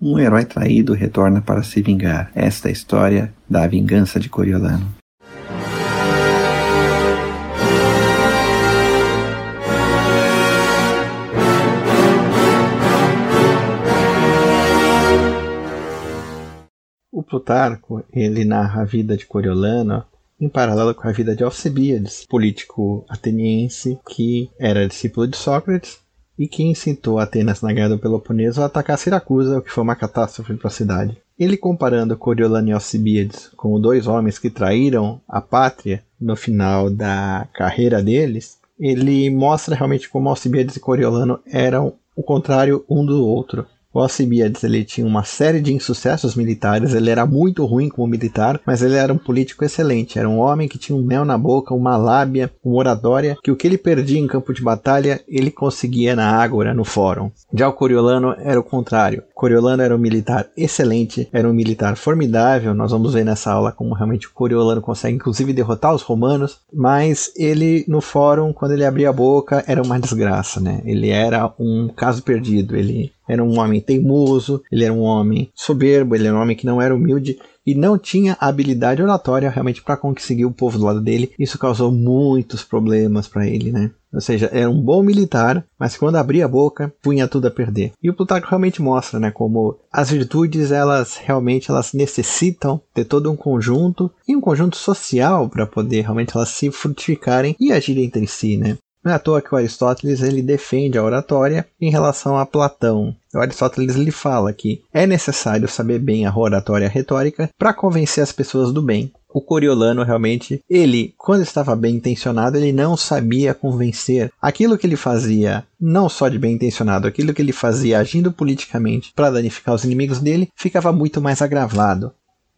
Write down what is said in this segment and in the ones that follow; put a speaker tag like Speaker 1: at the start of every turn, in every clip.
Speaker 1: um herói traído retorna para se vingar. Esta é a história da vingança de Coriolano.
Speaker 2: O Plutarco, ele narra a vida de Coriolano em paralelo com a vida de Alcebiades, político ateniense que era discípulo de Sócrates e que incitou Atenas na Guerra do Peloponeso a atacar Siracusa, o que foi uma catástrofe para a cidade. Ele comparando Coriolano e Alcibiades como dois homens que traíram a pátria no final da carreira deles, ele mostra realmente como Alcibiades e Coriolano eram o contrário um do outro. O Alcibiades ele tinha uma série de insucessos militares, ele era muito ruim como militar, mas ele era um político excelente, era um homem que tinha um mel na boca, uma lábia, uma oratória, que o que ele perdia em campo de batalha, ele conseguia na ágora, no fórum. Já o Coriolano era o contrário. Coriolano era um militar excelente, era um militar formidável, nós vamos ver nessa aula como realmente o Coriolano consegue inclusive derrotar os romanos, mas ele no fórum, quando ele abria a boca, era uma desgraça, né? Ele era um caso perdido, ele era um homem teimoso, ele era um homem soberbo, ele era um homem que não era humilde e não tinha habilidade oratória realmente para conseguir o povo do lado dele. Isso causou muitos problemas para ele, né? Ou seja, era um bom militar, mas quando abria a boca, punha tudo a perder. E o Plutarco realmente mostra, né, como as virtudes, elas realmente elas necessitam ter todo um conjunto e um conjunto social para poder realmente elas se frutificarem e agir entre si, né? Não é à toa que o Aristóteles ele defende a oratória em relação a Platão. O Aristóteles ele fala que é necessário saber bem a oratória retórica para convencer as pessoas do bem. O Coriolano realmente, ele, quando estava bem intencionado, ele não sabia convencer. Aquilo que ele fazia, não só de bem intencionado, aquilo que ele fazia agindo politicamente para danificar os inimigos dele, ficava muito mais agravado.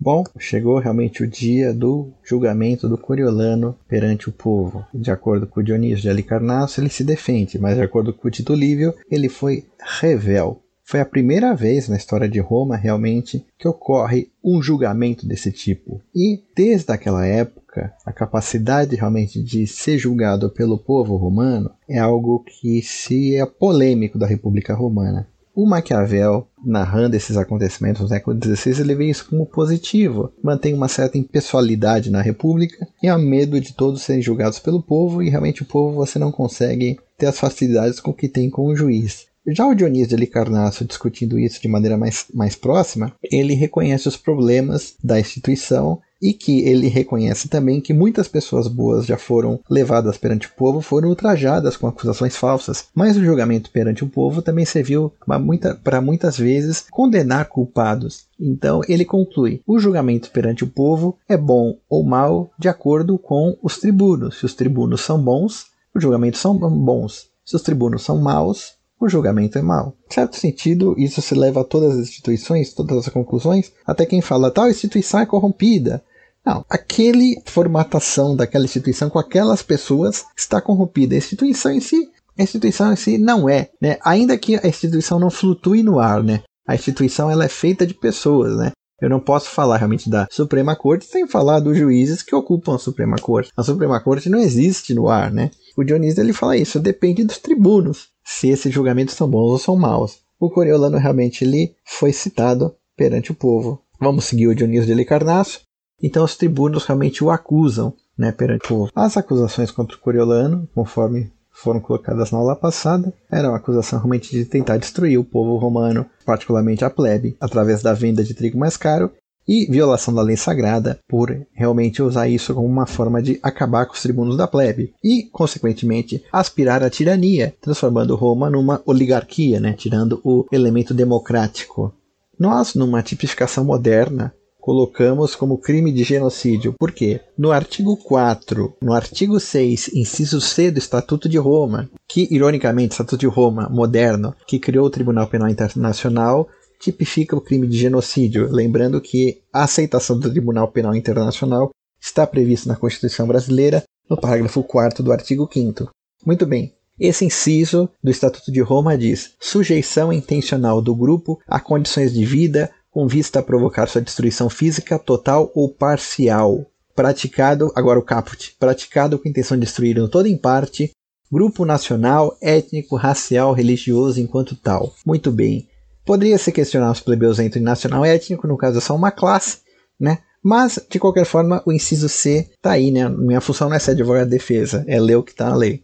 Speaker 2: Bom, chegou realmente o dia do julgamento do Coriolano perante o povo. De acordo com Dionísio de Alicarnasso, ele se defende, mas de acordo com Tito Livio, ele foi revel. Foi a primeira vez na história de Roma, realmente, que ocorre um julgamento desse tipo. E, desde aquela época, a capacidade realmente de ser julgado pelo povo romano é algo que se é polêmico da República Romana. O Maquiavel, narrando esses acontecimentos no século XVI, ele vê isso como positivo, mantém uma certa impessoalidade na República e há medo de todos serem julgados pelo povo, e realmente o povo você não consegue ter as facilidades com que tem com o juiz. Já o Dionísio de Alicarnasso, discutindo isso de maneira mais, mais próxima, ele reconhece os problemas da instituição e que ele reconhece também que muitas pessoas boas já foram levadas perante o povo, foram ultrajadas com acusações falsas, mas o julgamento perante o povo também serviu para muita, muitas vezes condenar culpados. Então ele conclui: o julgamento perante o povo é bom ou mal de acordo com os tribunos. Se os tribunos são bons, os julgamentos são bons. Se os tribunos são maus, o julgamento é mau. Em certo sentido, isso se leva a todas as instituições, todas as conclusões, até quem fala tal instituição é corrompida, não, aquele formatação daquela instituição com aquelas pessoas está corrompida. A instituição em si, a instituição em si não é, né? Ainda que a instituição não flutue no ar, né? A instituição ela é feita de pessoas, né? Eu não posso falar realmente da Suprema Corte sem falar dos juízes que ocupam a Suprema Corte. A Suprema Corte não existe no ar, né? O Dionísio ele fala isso, depende dos tribunos, se esses julgamentos são bons ou são maus. O Coriolano realmente ele foi citado perante o povo. Vamos seguir o Dionísio de Licarnasso. Então os tribunos realmente o acusam né, perante o povo. As acusações contra o Coriolano, conforme foram colocadas na aula passada, eram uma acusação realmente de tentar destruir o povo romano, particularmente a plebe, através da venda de trigo mais caro e violação da lei sagrada por realmente usar isso como uma forma de acabar com os tribunos da plebe e, consequentemente, aspirar à tirania, transformando Roma numa oligarquia, né, tirando o elemento democrático. Nós, numa tipificação moderna, colocamos como crime de genocídio. Por quê? No artigo 4, no artigo 6, inciso C do Estatuto de Roma, que ironicamente, Estatuto de Roma moderno, que criou o Tribunal Penal Internacional, tipifica o crime de genocídio, lembrando que a aceitação do Tribunal Penal Internacional está prevista na Constituição Brasileira, no parágrafo 4 do artigo 5 Muito bem. Esse inciso do Estatuto de Roma diz: sujeição intencional do grupo a condições de vida, com vista a provocar sua destruição física total ou parcial. Praticado, agora o caput, praticado com intenção de destruir em todo em parte, grupo nacional, étnico, racial, religioso enquanto tal. Muito bem. Poderia se questionar os plebeus entre nacional e étnico, no caso é só uma classe, né? Mas, de qualquer forma, o inciso C está aí, né? Minha função não é ser advogado de defesa, é ler o que está na lei.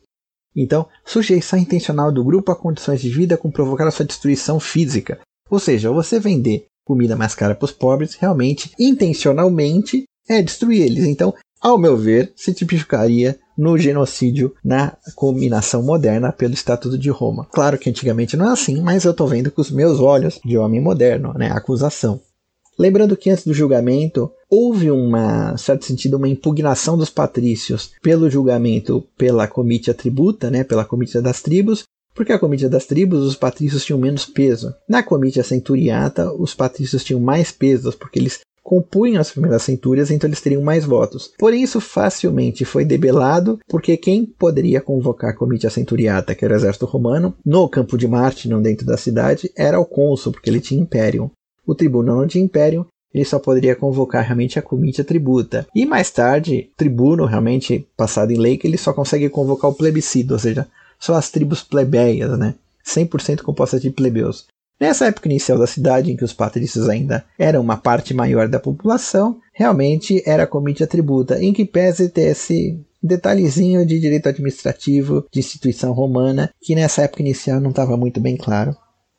Speaker 2: Então, sujeição intencional do grupo a condições de vida com provocar a sua destruição física. Ou seja, você vender comida mais cara para os pobres, realmente, intencionalmente, é destruir eles. Então, ao meu ver, se tipificaria no genocídio na combinação moderna pelo Estatuto de Roma. Claro que antigamente não é assim, mas eu estou vendo com os meus olhos de homem moderno, né, a acusação. Lembrando que antes do julgamento houve uma, certo sentido, uma impugnação dos patrícios pelo julgamento pela comitia tributa, né, pela comitia das tribos, porque a comitia das tribos os patrícios tinham menos peso. Na comitia centuriata os patrícios tinham mais peso, porque eles compunham as primeiras centúrias, então eles teriam mais votos. Porém, isso facilmente foi debelado, porque quem poderia convocar a comitia centuriata, que era o exército romano, no campo de Marte, não dentro da cidade, era o cônsul, porque ele tinha império. O tribuno não tinha império, ele só poderia convocar realmente a comitia tributa. E mais tarde, tribuno, realmente passado em lei, que ele só consegue convocar o plebiscito, ou seja, só as tribos plebeias, né? 100% compostas de plebeus. Nessa época inicial da cidade, em que os patrícios ainda eram uma parte maior da população, realmente era a comitia tributa, em que pese ter esse detalhezinho de direito administrativo de instituição romana, que nessa época inicial não estava muito bem claro.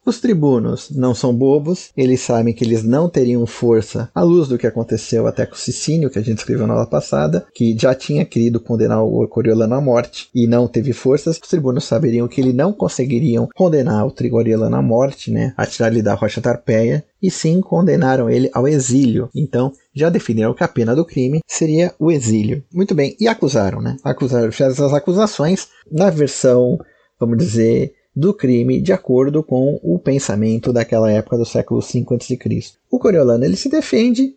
Speaker 2: Os tribunos não são bobos, eles sabem que eles não teriam força à luz do que aconteceu até com Sicínio, que a gente escreveu na aula passada, que já tinha querido condenar o Coriolano à morte e não teve forças. Os tribunos saberiam que ele não conseguiriam condenar o Trigoriolano à morte, né, atirar-lhe da rocha Tarpeia, e sim condenaram ele ao exílio. Então, já definiram que a pena do crime seria o exílio. Muito bem, e acusaram, né? Acusaram, fizeram essas acusações na versão, vamos dizer, do crime de acordo com o pensamento daquela época do século V a.C. O Coriolano ele se defende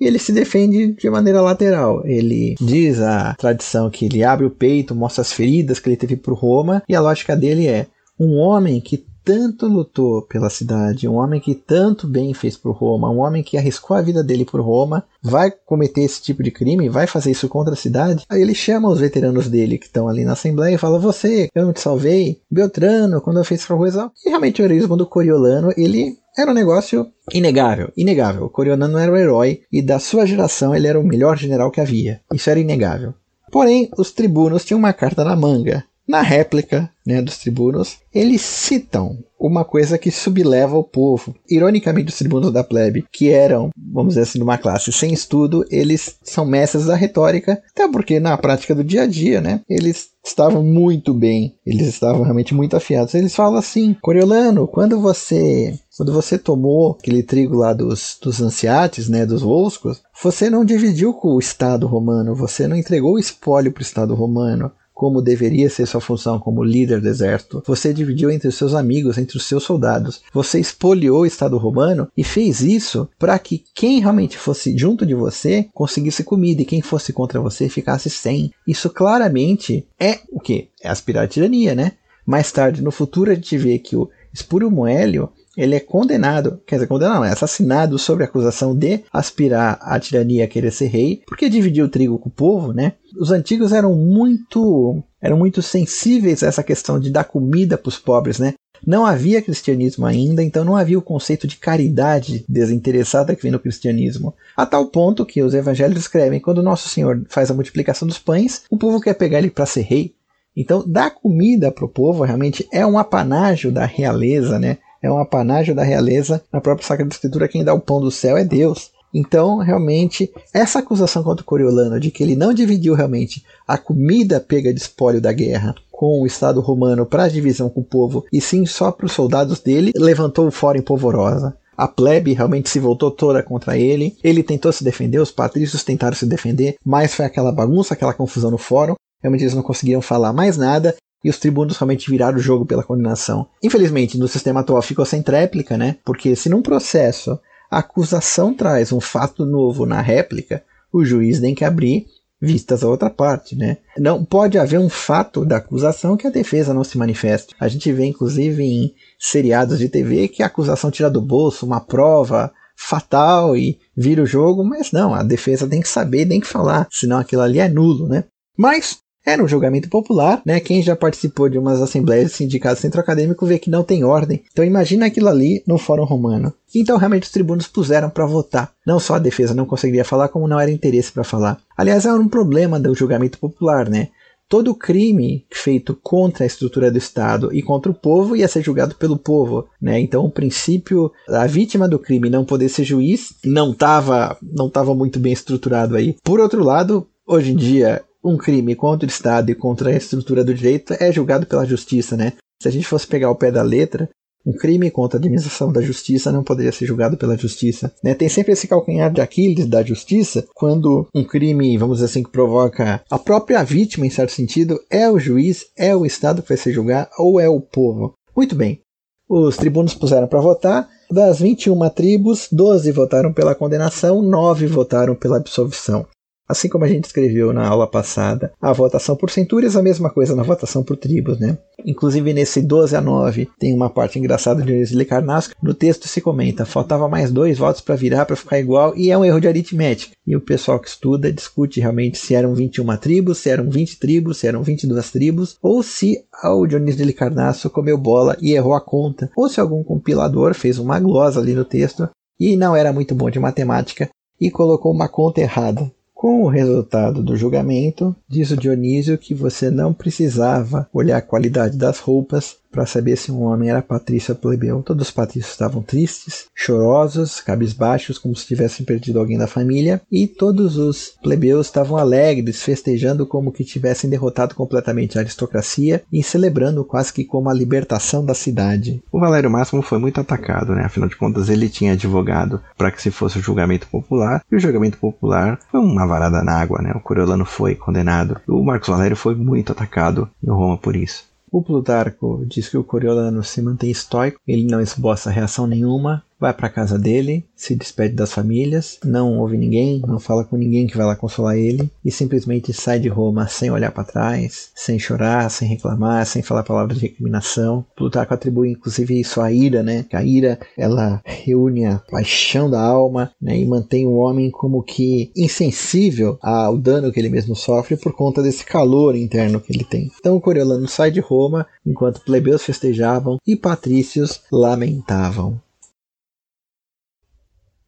Speaker 2: e ele se defende de maneira lateral. Ele diz a tradição que ele abre o peito, mostra as feridas que ele teve por Roma e a lógica dele é um homem que tanto lutou pela cidade, um homem que tanto bem fez por Roma, um homem que arriscou a vida dele por Roma, vai cometer esse tipo de crime, vai fazer isso contra a cidade. Aí ele chama os veteranos dele que estão ali na Assembleia e fala: Você, eu não te salvei, Beltrano, quando eu fiz pra coisa. E realmente o heroísmo do Coriolano, ele era um negócio inegável, inegável. O Coriolano era o herói e da sua geração ele era o melhor general que havia. Isso era inegável. Porém, os tribunos tinham uma carta na manga. Na réplica né, dos tribunos, eles citam uma coisa que subleva o povo. Ironicamente, os tribunos da plebe, que eram, vamos dizer assim, de uma classe sem estudo, eles são mestres da retórica, até porque na prática do dia a dia, né, eles estavam muito bem, eles estavam realmente muito afiados. Eles falam assim: Coriolano, quando você quando você tomou aquele trigo lá dos, dos anciates, né, dos volscos, você não dividiu com o Estado romano, você não entregou o espólio para o Estado romano como deveria ser sua função como líder do exército. Você dividiu entre os seus amigos, entre os seus soldados. Você espoliou o Estado romano e fez isso para que quem realmente fosse junto de você conseguisse comida e quem fosse contra você ficasse sem. Isso claramente é o que? É aspirar à tirania, né? Mais tarde, no futuro, a gente vê que o Espúrio Moélio ele é condenado, quer dizer, condenado não, é assassinado sob a acusação de aspirar à tirania, querer ser rei, porque dividiu o trigo com o povo, né? Os antigos eram muito eram muito sensíveis a essa questão de dar comida para os pobres, né? Não havia cristianismo ainda, então não havia o conceito de caridade desinteressada que vem no cristianismo. A tal ponto que os evangelhos escrevem: quando Nosso Senhor faz a multiplicação dos pães, o povo quer pegar ele para ser rei. Então, dar comida para o povo realmente é um apanágio da realeza, né? É um apanágio da realeza. Na própria Sagrada Escritura, quem dá o pão do céu é Deus. Então, realmente, essa acusação contra o Coriolano de que ele não dividiu realmente a comida pega de espólio da guerra com o Estado romano para a divisão com o povo, e sim só para os soldados dele, levantou o fórum em polvorosa. A plebe realmente se voltou toda contra ele. Ele tentou se defender, os patrícios tentaram se defender, mas foi aquela bagunça, aquela confusão no fórum. Realmente eles não conseguiram falar mais nada e os tribunos realmente viraram o jogo pela condenação. Infelizmente, no sistema atual ficou sem tréplica, né? Porque se num processo a acusação traz um fato novo na réplica, o juiz tem que abrir vistas a outra parte, né? Não pode haver um fato da acusação que a defesa não se manifeste. A gente vê inclusive em seriados de TV que a acusação tira do bolso uma prova fatal e vira o jogo, mas não, a defesa tem que saber, tem que falar, senão aquilo ali é nulo, né? Mas Era um julgamento popular, né? Quem já participou de umas assembleias de sindicatos centro acadêmico vê que não tem ordem. Então imagina aquilo ali no Fórum Romano. Então realmente os tribunos puseram para votar. Não só a defesa não conseguiria falar, como não era interesse para falar. Aliás, era um problema do julgamento popular, né? todo crime feito contra a estrutura do Estado e contra o povo ia ser julgado pelo povo, né? Então o princípio a vítima do crime não poder ser juiz não estava não tava muito bem estruturado aí. Por outro lado, hoje em dia um crime contra o Estado e contra a estrutura do direito é julgado pela justiça, né? Se a gente fosse pegar o pé da letra, um crime contra a administração da justiça não poderia ser julgado pela justiça. Né? Tem sempre esse calcanhar de Aquiles da justiça, quando um crime, vamos dizer assim, que provoca a própria vítima, em certo sentido, é o juiz, é o Estado que vai se julgar ou é o povo. Muito bem. Os tribunos puseram para votar. Das 21 tribos, 12 votaram pela condenação, 9 votaram pela absolvição. Assim como a gente escreveu na aula passada, a votação por centúrias é a mesma coisa na votação por tribos, né? Inclusive nesse 12 a 9 tem uma parte engraçada de Dionísio Carnasco. No texto se comenta, faltava mais dois votos para virar para ficar igual e é um erro de aritmética. E o pessoal que estuda discute realmente se eram 21 tribos, se eram 20 tribos, se eram 22 tribos, ou se o Dionísio de Carnasso comeu bola e errou a conta, ou se algum compilador fez uma glosa ali no texto e não era muito bom de matemática e colocou uma conta errada. Com o resultado do julgamento, diz o Dionísio que você não precisava olhar a qualidade das roupas para saber se um homem era patrício ou plebeu. Todos os patrícios estavam tristes, chorosos, cabisbaixos, como se tivessem perdido alguém da família, e todos os plebeus estavam alegres, festejando como que tivessem derrotado completamente a aristocracia e celebrando quase que como a libertação da cidade.
Speaker 1: O Valério Máximo foi muito atacado, né? Afinal de contas, ele tinha advogado para que se fosse o julgamento popular, e o julgamento popular foi uma varada na água, né? O Coriolano foi condenado. O Marcos Valério foi muito atacado em Roma por isso.
Speaker 2: O Plutarco diz que o Coriolano se mantém estoico, ele não esboça reação nenhuma, vai para casa dele, se despede das famílias, não ouve ninguém, não fala com ninguém que vai lá consolar ele e simplesmente sai de Roma sem olhar para trás, sem chorar, sem reclamar, sem falar palavras de recriminação. Plutarco atribui inclusive isso à ira, né? Que a ira ela reúne a paixão da alma né? e mantém o homem como que insensível ao dano que ele mesmo sofre por conta desse calor interno que ele tem. Então o Coriolano sai de Roma enquanto plebeus festejavam e patrícios lamentavam.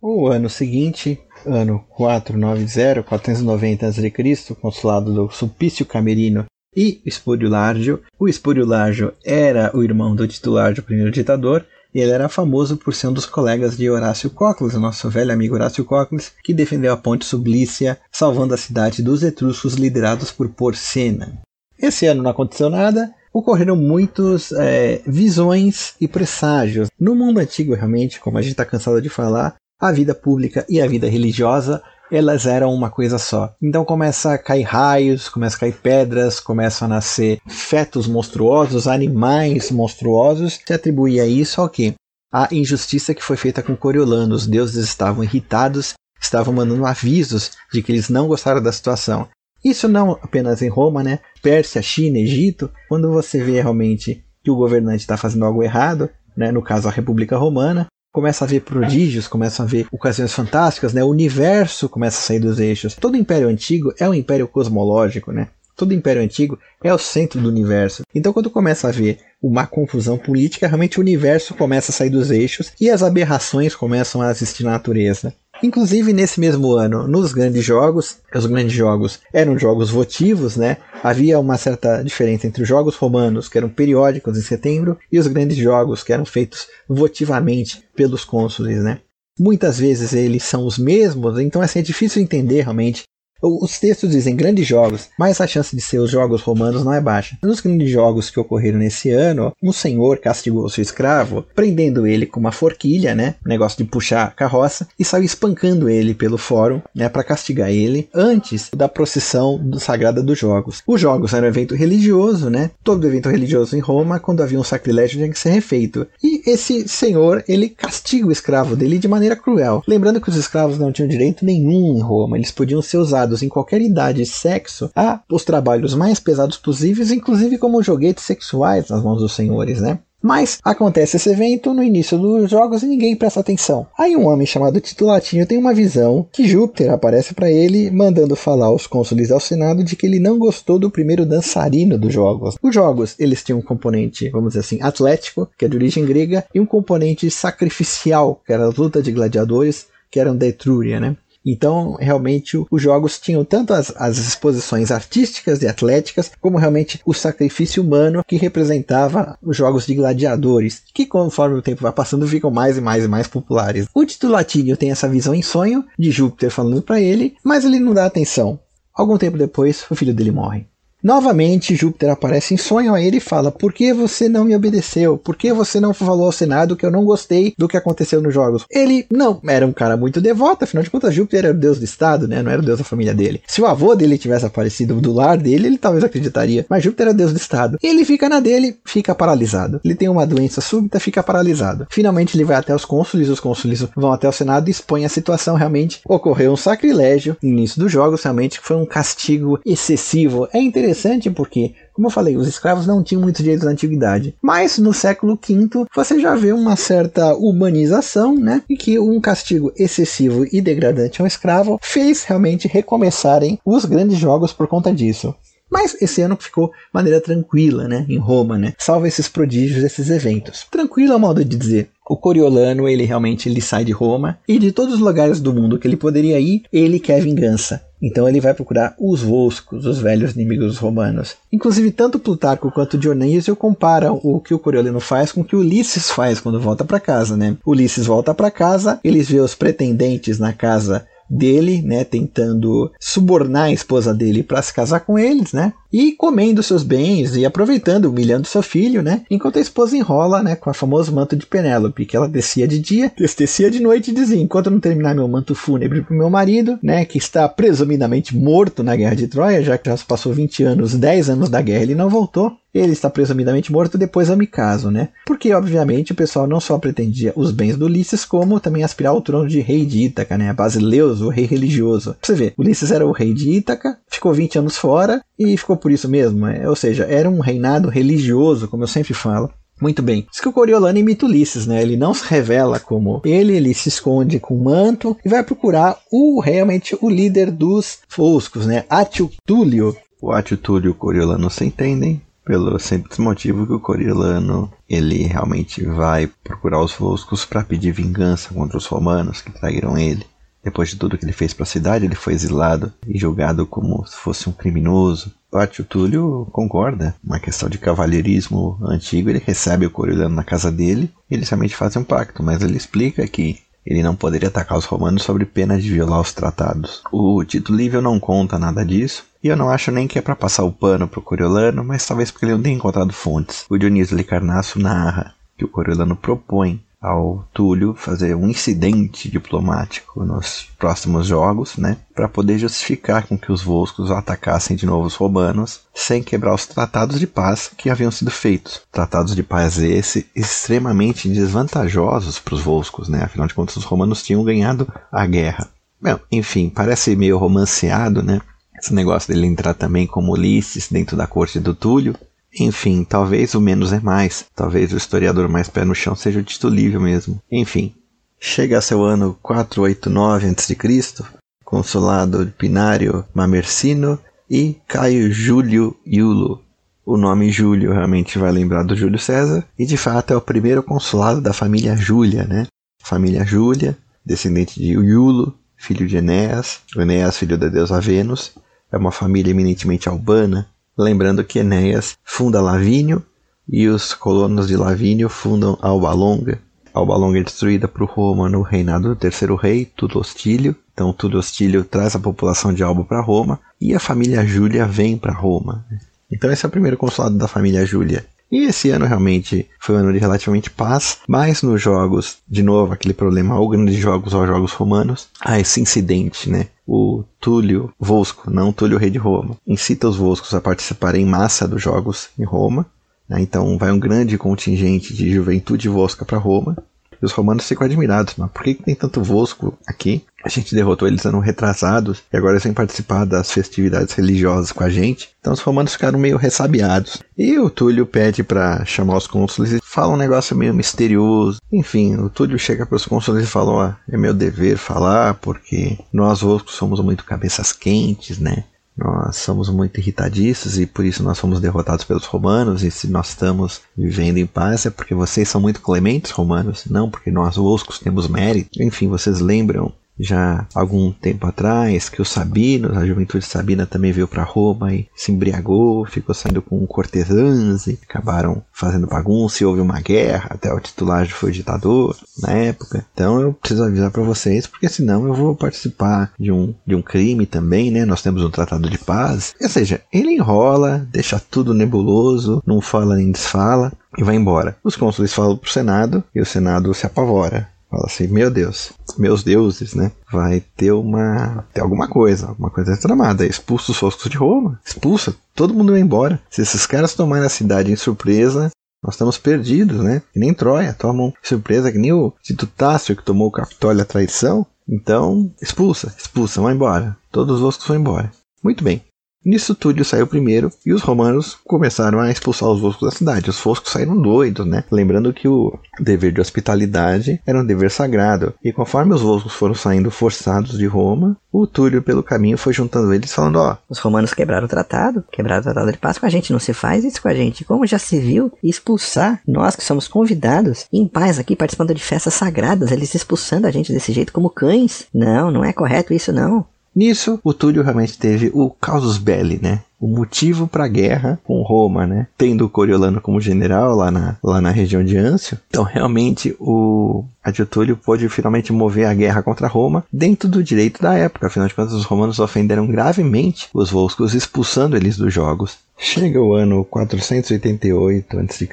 Speaker 2: O ano seguinte, ano 490, 490 a.C., consulado do Sulpício Camerino e Espúrio Lárgio. O Espúrio Lárgio era o irmão do titular do primeiro ditador, e ele era famoso por ser um dos colegas de Horácio Cócles, o nosso velho amigo Horácio Cócles, que defendeu a ponte Sublícia, salvando a cidade dos etruscos liderados por Porcena. Esse ano não aconteceu nada, ocorreram muitas é, visões e presságios. No mundo antigo, realmente, como a gente está cansado de falar, a vida pública e a vida religiosa elas eram uma coisa só. Então começa a cair raios, começa a cair pedras, começam a nascer fetos monstruosos, animais monstruosos. Se atribuía isso ao quê? A injustiça que foi feita com Coriolano. Os deuses estavam irritados, estavam mandando avisos de que eles não gostaram da situação. Isso não apenas em Roma, né? Pérsia, China, Egito. Quando você vê realmente que o governante está fazendo algo errado, né? no caso a República Romana, começa a ver prodígios, começa a ver ocasiões fantásticas, né? O universo começa a sair dos eixos. Todo império antigo é um império cosmológico, né? Todo império antigo é o centro do universo. Então, quando começa a ver uma confusão política, realmente o universo começa a sair dos eixos e as aberrações começam a existir na natureza. Inclusive nesse mesmo ano, nos grandes jogos, os grandes jogos eram jogos votivos, né? Havia uma certa diferença entre os jogos romanos, que eram periódicos em setembro, e os grandes jogos, que eram feitos votivamente pelos cônsules, né? Muitas vezes eles são os mesmos, então assim, é difícil entender realmente os textos dizem grandes jogos, mas a chance de ser os jogos romanos não é baixa. Nos grandes jogos que ocorreram nesse ano, um senhor castigou seu escravo, prendendo ele com uma forquilha, né, negócio de puxar a carroça, e saiu espancando ele pelo fórum, né, para castigar ele antes da procissão do sagrada dos jogos. Os jogos eram um evento religioso, né? Todo evento religioso em Roma, quando havia um sacrilégio, tinha que ser refeito. E esse senhor, ele castiga o escravo dele de maneira cruel. Lembrando que os escravos não tinham direito nenhum em Roma, eles podiam ser usados em qualquer idade e sexo a os trabalhos mais pesados possíveis, inclusive como joguetes sexuais nas mãos dos senhores, né? Mas acontece esse evento no início dos jogos e ninguém presta atenção. Aí um homem chamado Titulatinho tem uma visão que Júpiter aparece para ele, mandando falar aos cônsules ao Senado de que ele não gostou do primeiro dançarino dos jogos. Os jogos, eles tinham um componente, vamos dizer assim, atlético, que é de origem grega, e um componente sacrificial, que era a luta de gladiadores, que eram da Etrúria, né? Então, realmente, os jogos tinham tanto as, as exposições artísticas e atléticas, como realmente o sacrifício humano que representava os jogos de gladiadores, que conforme o tempo vai passando ficam mais e mais e mais populares. O titulatinho tem essa visão em sonho de Júpiter falando para ele, mas ele não dá atenção. Algum tempo depois, o filho dele morre. Novamente, Júpiter aparece em sonho a ele e fala: Por que você não me obedeceu? Por que você não falou ao Senado que eu não gostei do que aconteceu nos jogos? Ele não era um cara muito devoto, afinal de contas, Júpiter era o deus do Estado, né? Não era o deus da família dele. Se o avô dele tivesse aparecido do lar dele, ele talvez acreditaria. Mas Júpiter era deus do Estado. Ele fica na dele, fica paralisado. Ele tem uma doença súbita, fica paralisado. Finalmente, ele vai até os cônsules, os cônsules vão até o Senado e expõem a situação. Realmente ocorreu um sacrilégio no início dos jogos, realmente foi um castigo excessivo. É interessante interessante porque, como eu falei, os escravos não tinham muitos direitos na antiguidade. Mas no século V você já vê uma certa humanização, né? E que um castigo excessivo e degradante ao escravo fez realmente recomeçarem os grandes jogos por conta disso. Mas esse ano ficou maneira tranquila, né, em Roma, né, salvo esses prodígios, esses eventos. Tranquilo é modo de dizer. O Coriolano, ele realmente ele sai de Roma e de todos os lugares do mundo que ele poderia ir, ele quer vingança. Então ele vai procurar os Volscos, os velhos inimigos romanos. Inclusive, tanto Plutarco quanto Dionísio comparam o que o Coriolano faz com o que Ulisses faz quando volta para casa, né? Ulisses volta para casa, eles vê os pretendentes na casa dele, né, tentando subornar a esposa dele para se casar com eles, né? E comendo seus bens e aproveitando, humilhando seu filho, né? Enquanto a esposa enrola, né, com o famoso manto de Penélope, que ela descia de dia, descia de noite e dizia: "Enquanto não terminar meu manto fúnebre pro meu marido, né, que está presumidamente morto na guerra de Troia, já que já passou 20 anos, 10 anos da guerra, ele não voltou, ele está presumidamente morto, depois eu me caso, né? Porque, obviamente, o pessoal não só pretendia os bens do Ulisses, como também aspirar ao trono de rei de Ítaca, né? Basileus, o rei religioso. Pra você ver, Ulisses era o rei de Ítaca, ficou 20 anos fora e ficou por isso mesmo. É? Ou seja, era um reinado religioso, como eu sempre falo. Muito bem. Diz que o Coriolano imita Ulisses, né? Ele não se revela como ele, ele se esconde com o manto e vai procurar o realmente o líder dos Foscos, né? Atio Túlio.
Speaker 1: O Atio Túlio e o Coriolano se entendem, pelo simples motivo que o Coriolano ele realmente vai procurar os Volscos para pedir vingança contra os romanos que traíram ele. Depois de tudo que ele fez para a cidade, ele foi exilado e julgado como se fosse um criminoso. Pátio Túlio concorda, uma questão de cavalheirismo antigo, ele recebe o Coriolano na casa dele e eles realmente fazem um pacto, mas ele explica que ele não poderia atacar os romanos sob pena de violar os tratados. O Tito Livio não conta nada disso, e eu não acho nem que é para passar o pano pro Coriolano, mas talvez porque ele não tenha encontrado fontes. O Dionísio Licarnasso narra que o Coriolano propõe ao Túlio fazer um incidente diplomático nos próximos jogos, né, para poder justificar com que os Volscos atacassem de novo os romanos, sem quebrar os tratados de paz que haviam sido feitos. Tratados de paz esse extremamente desvantajosos para os Volscos, né? Afinal de contas, os romanos tinham ganhado a guerra. Bom, enfim, parece meio romanceado, né? Esse negócio dele entrar também como Ulisses dentro da corte do Túlio, enfim, talvez o menos é mais. Talvez o historiador mais pé no chão seja o Tito Livio mesmo. Enfim, chega a seu ano 489 a.C., consulado Pinário Mamercino e Caio Júlio Iulo. O nome Júlio realmente vai lembrar do Júlio César, e de fato é o primeiro consulado da família Júlia, né? Família Júlia, descendente de Iulo, filho de Enéas, Enéas, filho da deusa Vênus, é uma família eminentemente albana, lembrando que Enéas funda Lavínio e os colonos de Lavínio fundam Alba Longa. Alba Longa é destruída por Roma no reinado do terceiro rei, Tudo Hostílio. Então Tudo Hostílio traz a população de Alba para Roma e a família Júlia vem para Roma. Então esse é o primeiro consulado da família Júlia. E esse ano realmente foi um ano de relativamente paz, mas nos jogos, de novo, aquele problema, ou grandes jogos ou jogos romanos, há esse incidente, né? O Túlio Volsco, não Túlio Rei de Roma, incita os Volscos a participarem em massa dos jogos em Roma. Né? Então vai um grande contingente de juventude Volsca para Roma. E os romanos ficam admirados, mas por que tem tanto Volsco aqui? a gente derrotou eles ano retrasados e agora eles vêm participar das festividades religiosas com a gente. Então os romanos ficaram meio ressabiados. E o Túlio pede para chamar os cônsules e fala um negócio meio misterioso. Enfim, o Túlio chega para os cônsules e fala: ó, é meu dever falar porque nós outros somos muito cabeças quentes, né? Nós somos muito irritadiços e por isso nós fomos derrotados pelos romanos. E se nós estamos vivendo em paz é porque vocês são muito clementes, romanos, não porque nós, oscos, temos mérito. Enfim, vocês lembram já algum tempo atrás que os sabinos, a juventude sabina também veio para Roma e se embriagou, ficou saindo com cortesãs e acabaram fazendo bagunça e houve uma guerra, até o titular foi o ditador na época. Então eu preciso avisar para vocês, porque senão eu vou participar de um, de um crime também, né? Nós temos um tratado de paz. Ou seja, ele enrola, deixa tudo nebuloso, não fala nem desfala e vai embora. Os cônsules falam pro Senado e o Senado se apavora. Fala assim, meu Deus, meus deuses, né? Vai ter uma. ter alguma coisa, alguma coisa tramada. Expulsa os foscos de Roma, expulsa, todo mundo vai embora. Se esses caras tomarem a cidade em surpresa, nós estamos perdidos, né? Que nem Troia, tomam surpresa, que nem o Tito Tácio que tomou o Capitólio a traição. Então, expulsa, expulsa, vai embora. Todos os foscos vão embora. Muito bem. Nisso Túlio saiu primeiro e os romanos começaram a expulsar os foscos da cidade. Os foscos saíram doidos, né? Lembrando que o dever de hospitalidade era um dever sagrado. E conforme os foscos foram saindo forçados de Roma, o Túlio pelo caminho foi juntando eles falando, ó,
Speaker 3: os romanos quebraram o tratado, quebraram o tratado de paz com a gente, não se faz isso com a gente. Como já se viu expulsar nós que somos convidados em paz aqui participando de festas sagradas, eles expulsando a gente desse jeito como cães? Não, não é correto isso não.
Speaker 1: Nisso, o Túlio realmente teve o casus belli, né? O motivo para a guerra com Roma, né? Tendo o Coriolano como general lá na, lá na região de Ancio. Então, realmente, o Túlio pôde finalmente mover a guerra contra Roma dentro do direito da época. Afinal de contas, os romanos ofenderam gravemente os volscos, expulsando eles dos jogos. Chega o ano 488 a.C.,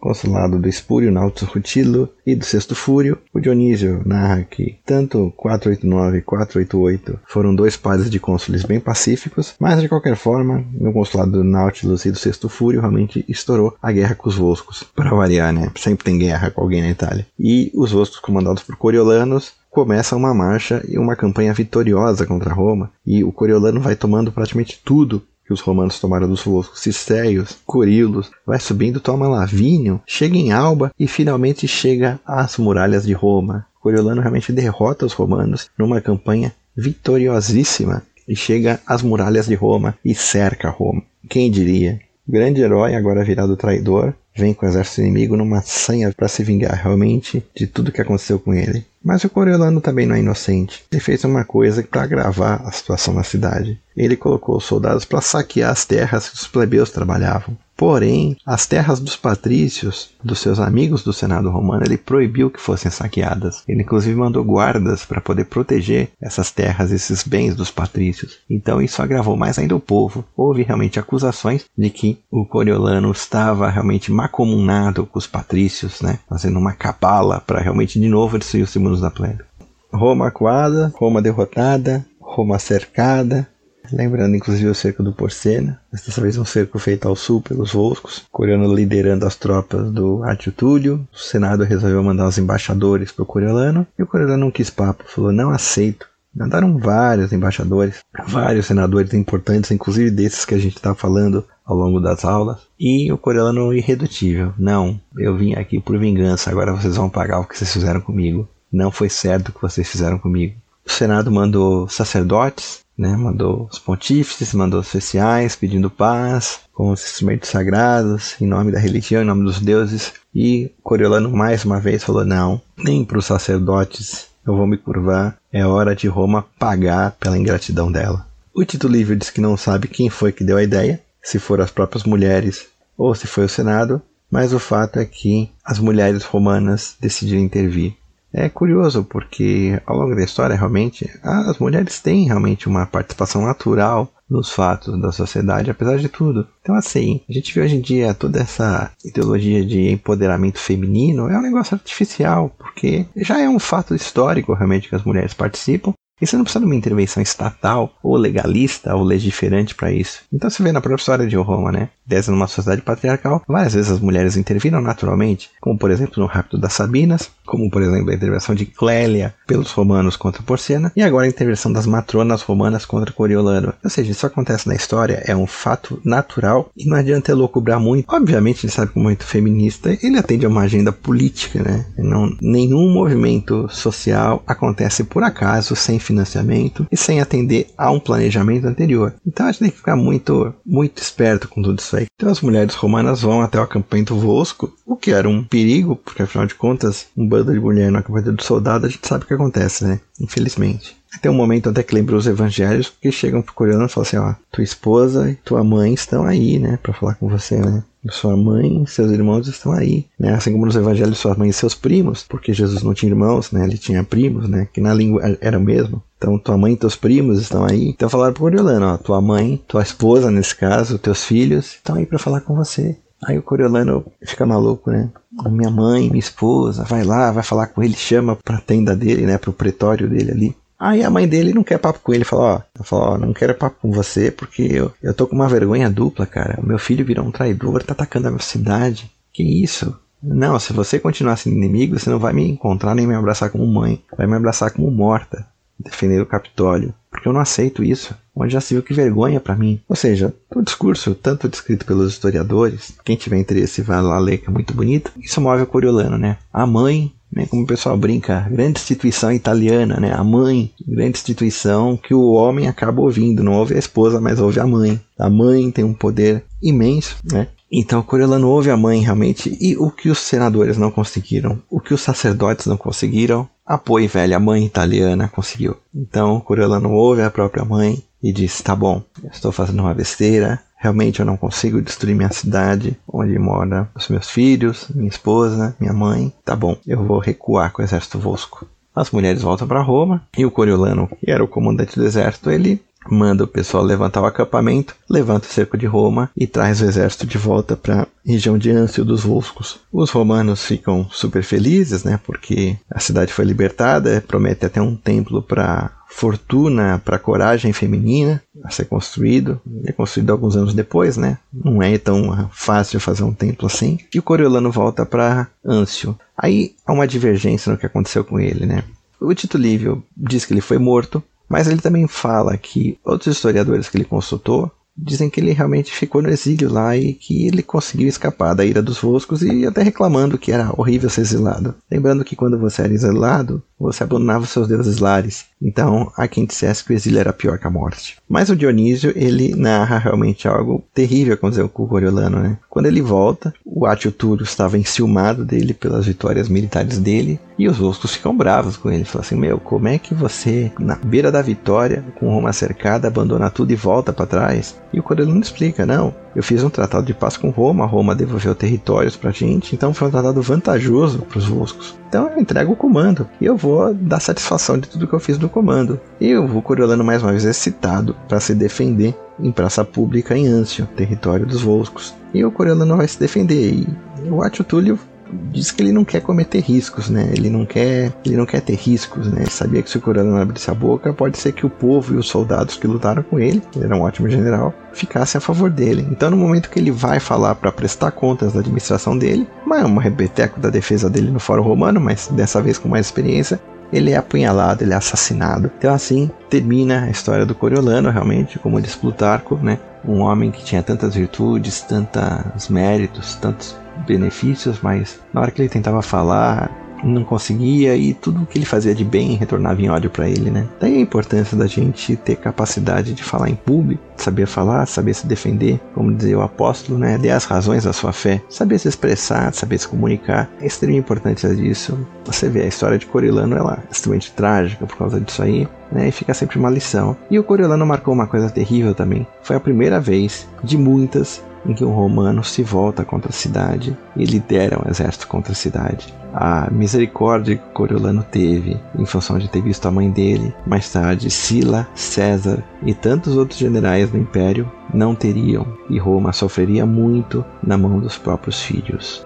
Speaker 1: consulado do Espúrio Nautus Rutilo e do Sexto Fúrio. O Dionísio narra que tanto 489 e 488 foram dois pares de cônsules bem pacíficos, mas de qualquer forma, no consulado do Nautilus e do Sexto Fúrio realmente estourou a guerra com os Voscos. Para variar, né? Sempre tem guerra com alguém na Itália. E os Voscos, comandados por Coriolanos, começa uma marcha e uma campanha vitoriosa contra Roma, e o Coriolano vai tomando praticamente tudo que os romanos tomaram dos Voscos, Cisteios, Corilos, vai subindo, toma Lavínium, chega em Alba e finalmente chega às muralhas de Roma. Coriolano realmente derrota os romanos numa campanha vitoriosíssima e chega às muralhas de Roma e cerca Roma. Quem diria? O grande herói, agora virado traidor, vem com o exército inimigo numa sanha para se vingar realmente de tudo que aconteceu com ele. Mas o Coriolano também não é inocente. Ele fez uma coisa para agravar a situação na cidade. Ele colocou os soldados para saquear as terras que os plebeus trabalhavam. Porém, as terras dos patrícios, dos seus amigos do Senado romano, ele proibiu que fossem saqueadas. Ele inclusive mandou guardas para poder proteger essas terras, esses bens dos patrícios. Então isso agravou mais ainda o povo. Houve realmente acusações de que o Coriolano estava realmente macomunado com os patrícios, né? fazendo uma cabala para realmente de novo destruir os símbolos da plebe. Roma acuada, Roma derrotada, Roma cercada, Lembrando inclusive o cerco do Porcena, dessa vez um cerco feito ao sul pelos Volscos, Coriolano liderando as tropas do Átio Túlio. O Senado resolveu mandar os embaixadores para o Coriolano e o Coriolano não quis papo, falou: não aceito. Mandaram vários embaixadores, vários senadores importantes, inclusive desses que a gente está falando ao longo das aulas. E o Coriolano irredutível: não, eu vim aqui por vingança, agora vocês vão pagar o que vocês fizeram comigo. Não foi certo o que vocês fizeram comigo. O Senado mandou sacerdotes né? Mandou os pontífices, mandou os oficiais pedindo paz, com os instrumentos sagrados, em nome da religião, em nome dos deuses. E Coriolano mais uma vez falou: não, nem para os sacerdotes eu vou me curvar, é hora de Roma pagar pela ingratidão dela. O Tito Livre diz que não sabe quem foi que deu a ideia, se foram as próprias mulheres ou se foi o Senado, mas o fato é que as mulheres romanas decidiram intervir. É curioso porque ao longo da história realmente as mulheres têm realmente uma participação natural nos fatos da sociedade, apesar de tudo. Então, assim, a gente vê hoje em dia toda essa ideologia de empoderamento feminino é um negócio artificial, porque já é um fato histórico realmente que as mulheres participam, E você não precisa de uma intervenção estatal, ou legalista, ou legiferante para isso. Então você vê na própria história de Roma, né? Desde numa sociedade patriarcal, várias vezes as mulheres interviram naturalmente, como por exemplo no Rapto das Sabinas, como por exemplo a intervenção de Clélia pelos romanos contra Porcena, e agora a intervenção das matronas romanas contra Coriolano. Ou seja, isso acontece na história, é um fato natural, e não adianta elocubrar muito. Obviamente, ele sabe que o movimento feminista, ele atende a uma agenda política, né? Não, nenhum movimento social acontece por acaso, sem financiamento e sem atender a um planejamento anterior. Então a gente tem que ficar muito, muito esperto com tudo isso aí. Então as mulheres romanas vão até o acampamento Vosco, o que era um perigo, porque afinal de contas, um bando de mulher no acampamento de soldado, a gente sabe o que acontece, né? Infelizmente. Tem um momento até que lembra os evangelhos que chegam pro coreano e falam assim, ó, tua esposa e tua mãe estão aí, né, para falar com você, né? Sua mãe seus irmãos estão aí, né? Assim como nos evangelhos sua mãe e seus primos, porque Jesus não tinha irmãos, né? Ele tinha primos, né? Que na língua era o mesmo. Então, tua mãe e teus primos estão aí. Então, falaram pro Coriolano, ó, tua mãe, tua esposa, nesse caso, teus filhos, estão aí para falar com você. Aí o Coriolano fica maluco, né? Minha mãe, minha esposa, vai lá, vai falar com ele, chama pra tenda dele, né? Pro pretório dele ali. Aí a mãe dele não quer papo com ele, fala, ó, fala, ó, não quero papo com você porque eu, eu tô com uma vergonha dupla, cara. O meu filho virou um traidor, tá atacando a minha cidade. Que isso? Não, se você continuar sendo inimigo, você não vai me encontrar nem me abraçar como mãe. Vai me abraçar como morta, defender o Capitólio. Porque eu não aceito isso. Onde já se viu que vergonha para mim. Ou seja, o discurso, tanto descrito pelos historiadores, quem tiver interesse vai lá ler, que é muito bonito, isso move o Coriolano, né? A mãe né, como o pessoal brinca, grande instituição italiana, né, a mãe, grande instituição que o homem acaba ouvindo, não ouve a esposa, mas ouve a mãe. A mãe tem um poder imenso, né? Então Coriolano ouve a mãe realmente e o que os senadores não conseguiram, o que os sacerdotes não conseguiram, a Poi velha mãe italiana conseguiu. Então Coriolano ouve a própria mãe e diz: "Tá bom, estou fazendo uma besteira, Realmente eu não consigo destruir minha cidade, onde moram os meus filhos, minha esposa, minha mãe. Tá bom, eu vou recuar com o exército Vosco. As mulheres voltam para Roma e o Coriolano, que era o comandante do exército, ele manda o pessoal levantar o acampamento, levanta o cerco de Roma e traz o exército de volta para a região de Ancio dos Volscos. Os romanos ficam super felizes, né, porque a cidade foi libertada, promete até um templo para fortuna para coragem feminina a ser construído. é construído alguns anos depois, né? Não é tão fácil fazer um templo assim. E o Coriolano volta para Ancio. Aí há uma divergência no que aconteceu com ele, né? O Tito Livio diz que ele foi morto, mas ele também fala que outros historiadores que ele consultou dizem que ele realmente ficou no exílio lá e que ele conseguiu escapar da ira dos Voscos e até reclamando que era horrível ser exilado. Lembrando que quando você era exilado, você abandonava seus deuses lares. Então, há quem dissesse que o exílio era pior que a morte. Mas o Dionísio, ele narra realmente algo terrível aconteceu com o Coriolano, né? Quando ele volta, o Átio Túlio estava enciumado dele pelas vitórias militares dele e os Voscos ficam bravos com ele. Falam assim, meu, como é que você, na beira da vitória, com Roma cercada, abandona tudo e volta para trás? E o Coriolano explica, não, eu fiz um tratado de paz com Roma, Roma devolveu territórios pra gente, então foi um tratado vantajoso para os Voscos. Então eu entrego o comando e eu vou dar satisfação de tudo que eu fiz no comando. E o Coriolano mais uma vez é citado para se defender em praça pública em Ancio, território dos Volscos. E o Coriolano vai se defender. E o Atio Túlio diz que ele não quer cometer riscos, né? Ele não quer, ele não quer ter riscos, né? Ele sabia que se o Corano abrisse a boca, pode ser que o povo e os soldados que lutaram com ele, ele era um ótimo general, ficassem a favor dele. Então, no momento que ele vai falar para prestar contas da administração dele, é um rebeteco da defesa dele no Fórum Romano, mas dessa vez com mais experiência, ele é apunhalado, ele é assassinado. Então assim termina a história do Coriolano, realmente, como diz Plutarco, né? Um homem que tinha tantas virtudes, tantos méritos, tantos benefícios, mas na hora que ele tentava falar, não conseguia e tudo que ele fazia de bem retornava em ódio para ele, né? Daí a importância da gente ter capacidade de falar em público, saber falar, saber se defender, como dizia o apóstolo, né? Dê as razões da sua fé, saber se expressar, saber se comunicar. É extremamente importante disso. Você vê a história de Corilano, ela é extremamente trágica por causa disso aí. Né, e fica sempre uma lição. E o Coriolano marcou uma coisa terrível também. Foi a primeira vez de muitas em que um romano se volta contra a cidade e lidera um exército contra a cidade. A misericórdia que Coriolano teve em função de ter visto a mãe dele, mais tarde Sila, César e tantos outros generais do império não teriam, e Roma sofreria muito na mão dos próprios filhos.